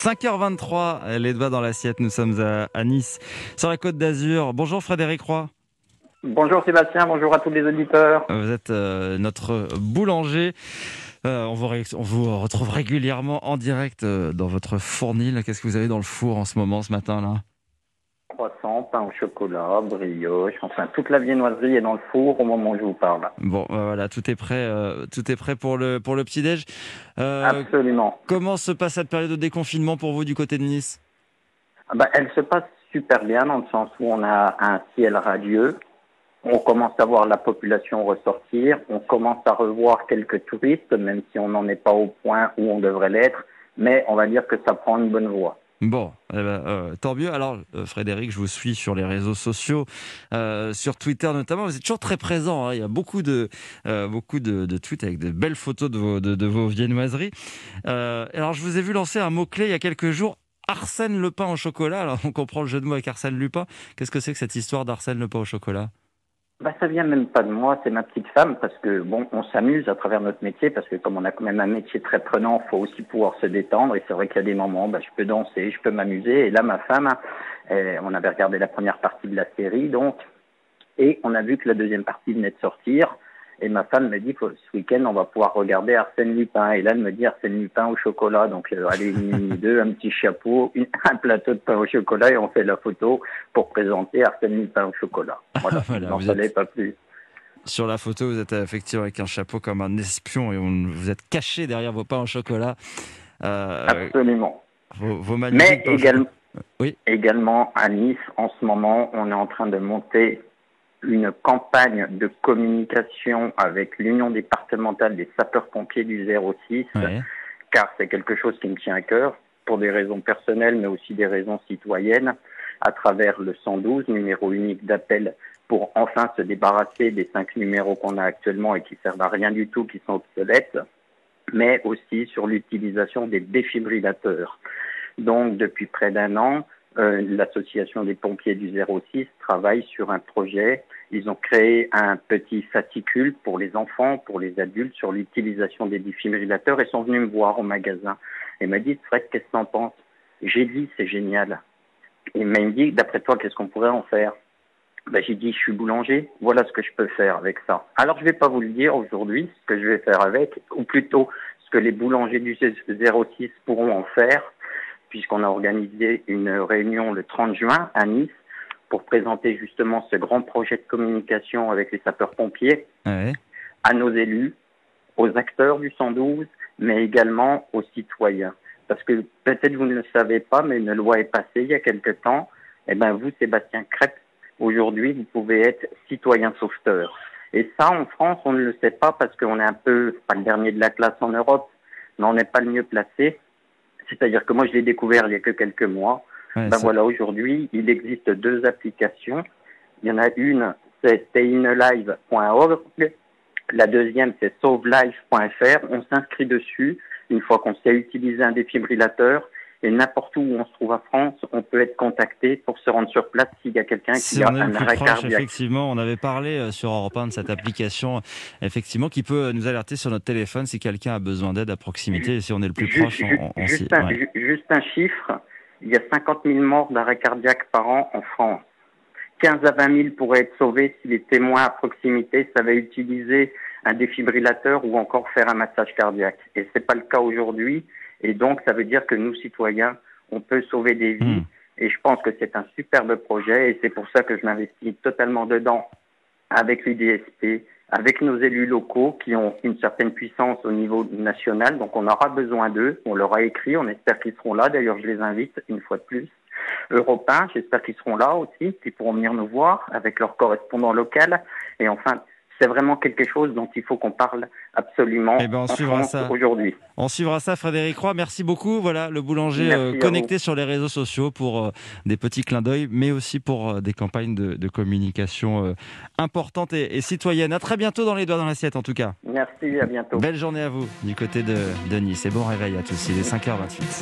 5h23, les doigts dans l'assiette, nous sommes à, Nice, sur la côte d'Azur. Bonjour Frédéric Roy. Bonjour Sébastien, bonjour à tous les auditeurs. Vous êtes euh, notre boulanger. Euh, on, vous, on, vous, retrouve régulièrement en direct euh, dans votre fournil. Qu'est-ce que vous avez dans le four en ce moment, ce matin-là croissant, pain au chocolat, brioche, enfin toute la viennoiserie est dans le four au moment où je vous parle. Bon, euh, voilà, tout est prêt, euh, tout est prêt pour le pour le petit déj. Euh, Absolument. Comment se passe cette période de déconfinement pour vous du côté de Nice? Ah bah, elle se passe super bien dans le sens où on a un ciel radieux. On commence à voir la population ressortir. On commence à revoir quelques touristes, même si on n'en est pas au point où on devrait l'être. Mais on va dire que ça prend une bonne voie. Bon, eh ben, euh, tant mieux. Alors, euh, Frédéric, je vous suis sur les réseaux sociaux, euh, sur Twitter notamment. Vous êtes toujours très présent. Hein. Il y a beaucoup de de, tweets avec de belles photos de vos, de, vos viennoiseries. alors, je vous ai vu lancer un mot clé il y a quelques jours. Arsène le pain au chocolat. Alors, on comprend le jeu de mots avec Arsène Lupin. Qu'est-ce que c'est que cette histoire d'Arsène le pain au chocolat? Bah, ça vient même pas de moi, c'est ma petite femme, parce que bon, on s'amuse à travers notre métier, parce que comme on a quand même un métier très prenant, faut aussi pouvoir se détendre. Et c'est vrai qu'il y a des moments, bah, je peux danser, je peux m'amuser. Et là, ma femme, eh, on avait regardé la première partie de la série, donc, et on a vu que la deuxième partie venait de sortir. Et ma femme me dit que ce week-end, on va pouvoir regarder Arsène Lupin. Et là, elle me dit Arsène Lupin au chocolat. Donc, euh, allez, une deux, un petit chapeau, un plateau de pain au chocolat et on fait la photo pour présenter Arsène Lupin au chocolat. Voilà, voilà n'en êtes... pas plus. Sur la photo, vous êtes effectivement avec un chapeau comme un espion et vous êtes caché derrière vos pains au chocolat. Euh, Absolument. Vos, Mais également, oui. également à Nice, en ce moment, on est en train de monter une campagne de communication avec l'Union départementale des sapeurs-pompiers du 06, car c'est quelque chose qui me tient à cœur, pour des raisons personnelles, mais aussi des raisons citoyennes, à travers le 112, numéro unique d'appel, pour enfin se débarrasser des cinq numéros qu'on a actuellement et qui servent à rien du tout, qui sont obsolètes, mais aussi sur l'utilisation des défibrillateurs. Donc, depuis près d'un an, euh, l'association des pompiers du 06 travaille sur un projet. Ils ont créé un petit fascicule pour les enfants, pour les adultes, sur l'utilisation des défibrillateurs et sont venus me voir au magasin et m'a dit Fred, qu'est-ce que t'en penses? J'ai dit c'est génial. Il m'a dit d'après toi, qu'est-ce qu'on pourrait en faire? Ben, J'ai dit je suis boulanger, voilà ce que je peux faire avec ça. Alors je ne vais pas vous le dire aujourd'hui ce que je vais faire avec, ou plutôt ce que les boulangers du 06 pourront en faire puisqu'on a organisé une réunion le 30 juin à Nice pour présenter justement ce grand projet de communication avec les sapeurs-pompiers à nos élus, aux acteurs du 112, mais également aux citoyens. Parce que peut-être vous ne le savez pas, mais une loi est passée il y a quelque temps. Eh bien, vous, Sébastien Crêpe, aujourd'hui, vous pouvez être citoyen sauveteur. Et ça, en France, on ne le sait pas parce qu'on est un peu, pas le dernier de la classe en Europe, mais on n'est pas le mieux placé. C'est-à-dire que moi, je l'ai découvert il y a que quelques mois. ben voilà, aujourd'hui, il existe deux applications. Il y en a une, c'est stayinalive.org. La deuxième, c'est sauvelife.fr. On s'inscrit dessus une fois qu'on sait utiliser un défibrillateur et n'importe où on se trouve en France, on peut être contacté pour se rendre sur place s'il y a quelqu'un qui a un arrêt cardiaque. Effectivement, on avait parlé euh, sur Europe 1 de cette application, effectivement, qui peut nous alerter sur notre téléphone si quelqu'un a besoin d'aide à proximité et si on est le plus proche. On, juste, un, juste un chiffre, il y a 50 000 morts d'arrêt cardiaque par an en France. 15 à 20 000 pourraient être sauvés si les témoins à proximité savaient utiliser un défibrillateur ou encore faire un massage cardiaque. Et ce n'est pas le cas aujourd'hui. Et donc, ça veut dire que nous, citoyens, on peut sauver des vies. Hmm. Et je pense que c'est un superbe projet et c'est pour ça que je m'investis totalement dedans avec l'UDSP, avec nos élus locaux qui ont une certaine puissance au niveau national. Donc on aura besoin d'eux. On leur a écrit. On espère qu'ils seront là. D'ailleurs, je les invite une fois de plus. Européens, j'espère qu'ils seront là aussi, qu'ils pourront venir nous voir avec leur correspondant local. Et enfin, c'est vraiment quelque chose dont il faut qu'on parle absolument eh ben, aujourd'hui. On suivra ça, Frédéric Roy. Merci beaucoup. Voilà, le boulanger euh, connecté sur les réseaux sociaux pour euh, des petits clins d'œil, mais aussi pour euh, des campagnes de, communication importantes et, citoyennes. À très bientôt dans les doigts dans l'assiette, en tout cas. Merci, à bientôt. Belle journée à vous du côté de, de Nice et bon réveil à tous. Il est 5h28.